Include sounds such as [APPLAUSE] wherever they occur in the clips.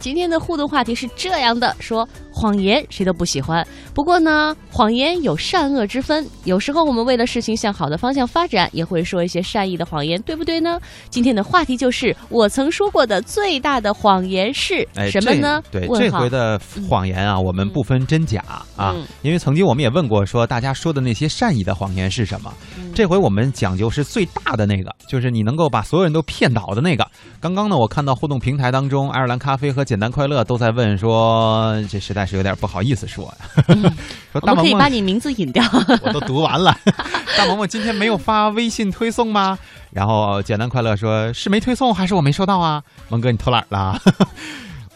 今天的互动话题是这样的：说谎言谁都不喜欢，不过呢，谎言有善恶之分。有时候我们为了事情向好的方向发展，也会说一些善意的谎言，对不对呢？今天的话题就是我曾说过的最大的谎言是哎，什么呢？这对，这回的谎言啊，我们不分真假啊，嗯因为曾经我们也问过，说大家说的那些善意的谎言是什么？嗯这回我们讲究是最大的那个，就是你能够把所有人都骗倒的那个。刚刚呢，我看到互动平台当中，爱尔兰咖啡和简单快乐都在问说，这实在是有点不好意思说呀，[LAUGHS] 说我们可以大萌萌，把你名字引掉。[LAUGHS] 我都读完了，[LAUGHS] 大萌萌今天没有发微信推送吗？然后简单快乐说是没推送还是我没收到啊？萌哥你偷懒了。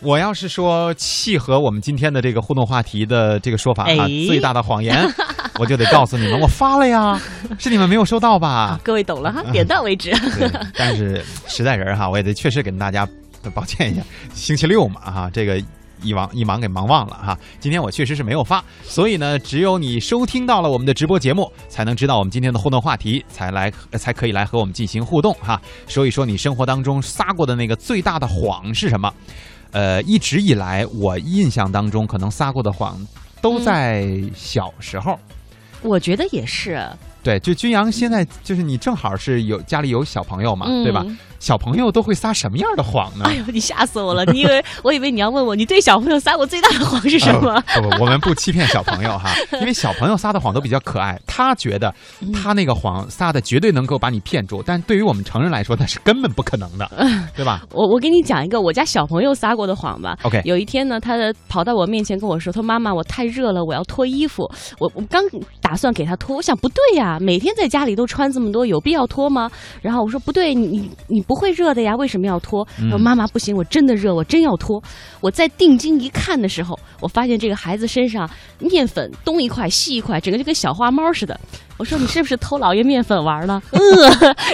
我要是说契合我们今天的这个互动话题的这个说法哈，哎最大的谎言，我就得告诉你们，我发了呀，是你们没有收到吧？各位懂了哈，点到为止。但是实在人儿哈，我也得确实跟大家抱歉一下，星期六嘛哈，这个一忙一忙给忙忘了哈。今天我确实是没有发，所以呢，只有你收听到了我们的直播节目，才能知道我们今天的互动话题，才来呃才可以来和我们进行互动哈，说一说你生活当中撒过的那个最大的谎是什么。呃，一直以来我印象当中，可能撒过的谎都在小时候。我觉得也是，对，就君阳现在就是你正好是有家里有小朋友嘛，嗯对吧？小朋友都会撒什么样的谎呢？哎呦，你吓死我了！你以为我以为你要问我，你对小朋友撒过最大的谎是什么？呃不不，我们不欺骗小朋友哈，因为小朋友撒的谎都比较可爱，他觉得嗯他那个谎撒的绝对能够把你骗住，但对于我们成人来说，那是根本不可能的，对吧我我给你讲一个我家小朋友撒过的谎吧。？OK，有一天呢，他跑到我面前跟我说：“他说妈妈，我太热了，我要脱衣服。我我刚打算给他脱，我想不对呀，每天在家里都穿这么多，有必要脱吗？然后我说不对，你你你不会热的呀，为什么要脱？他说嗯妈妈不行，我真的热，我真要脱。我在定睛一看的时候，我发现这个孩子身上面粉东一块西一块，整个就跟小花猫似的。我说你是不是偷老爷面粉玩了？[LAUGHS] 嗯，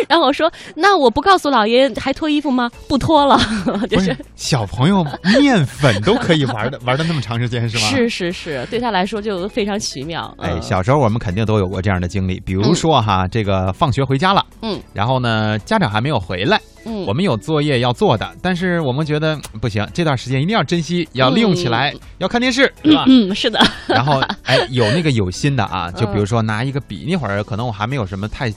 然后我说那我不告诉老爷还脱衣服吗？不脱了，[LAUGHS] 就不是是小朋友面粉都可以玩的 [LAUGHS] 玩的那么长时间是吗？是是是，对他来说就非常奇妙。哎，嗯小时候我们肯定都有过这样的经历，比如说哈，这个放学回家了，嗯，然后呢，家长还没有回来，嗯，我们有作业要做的，但是我们觉得嗯不行，这段时间一定要珍惜，要利用起来，要看电视，[LAUGHS] 是吧？嗯是的，[LAUGHS] 然后哎，有那个有心的啊，就嗯比如说拿一个笔，那会儿可能我还没有什么太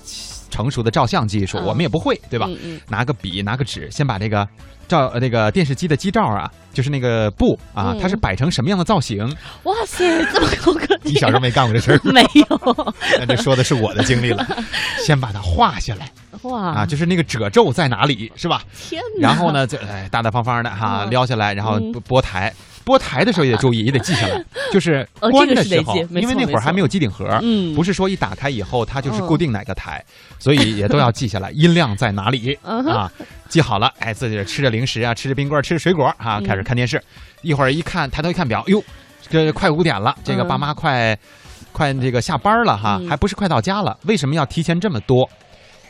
成熟的照相技术，嗯。我们也不会，对吧？嗯嗯。拿个笔，拿个纸，先把这个照呃那个电视机的机罩啊，就是那个布啊嗯，它是摆成什么样的造型？哇塞，这么高个你小时候没干过这事儿，[LAUGHS] 没有？那这说的是我的经历了。[LAUGHS] 先把它画下来哇啊，就是那个褶皱在哪里，是吧？天哪！然后呢，就哎大大方方的哈嗯撩下来，然后嗯拨拨台。拨台的时候也得 [LAUGHS] 注意，也得记下来。就是哦关的时候，因为那会儿还没有机顶盒，嗯不是说一打开以后它就是嗯固定哪个台，所以也都要记下来，音量在哪里啊？记好了，哎，自己吃着零食啊，吃着冰棍儿，吃着水果啊，嗯开始看电视。一会儿一看，抬头一看表，哟，这快五点了，这个嗯爸妈快快这个下班了哈，嗯还不是快到家了？为什么要提前这么多？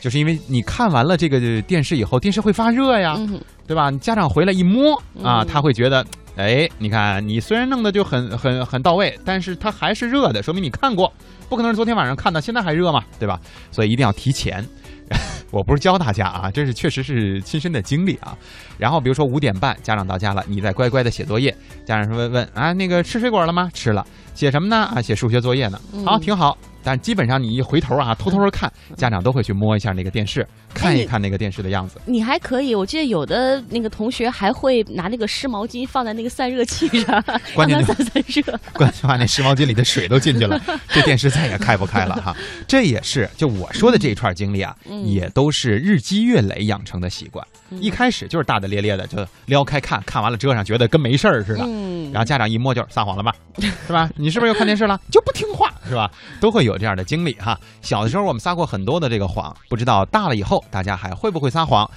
就是因为你看完了这个电视以后，电视会发热呀，嗯对吧？你家长回来一摸啊，嗯他会觉得，哎，你看你虽然弄得就很很很到位，但是它还是热的，说明你看过，不可能是昨天晚上看的，现在还热嘛，对吧？所以一定要提前。[LAUGHS] 我不是教大家啊，这是确实是亲身的经历啊。然后比如说五点半家长到家了，你在乖乖的写作业，家长说问问啊，那个吃水果了吗？吃了。写什么呢？啊，写数学作业呢。好，嗯挺好。但基本上你一回头啊，偷偷的看，家长都会去摸一下那个电视，看一看那个电视的样子。你还可以，我记得有的那个同学还会拿那个湿毛巾放在那个散热器上，[LAUGHS] 关键散散热。[LAUGHS] 关键话那湿毛巾里的水都进去了，[LAUGHS] 这电视再也开不开了哈。这也是就我说的这一串经历啊，嗯也都是日积月累养成的习惯。嗯一开始就是大大咧咧的，就撩开看看完了遮上，觉得跟没事儿似的。嗯然后家长一摸就撒谎了吧，是吧？你是不是又看电视了？就不听话是吧？都会有这样的经历哈。小的时候我们撒过很多的这个谎，不知道大了以后大家还会不会撒谎？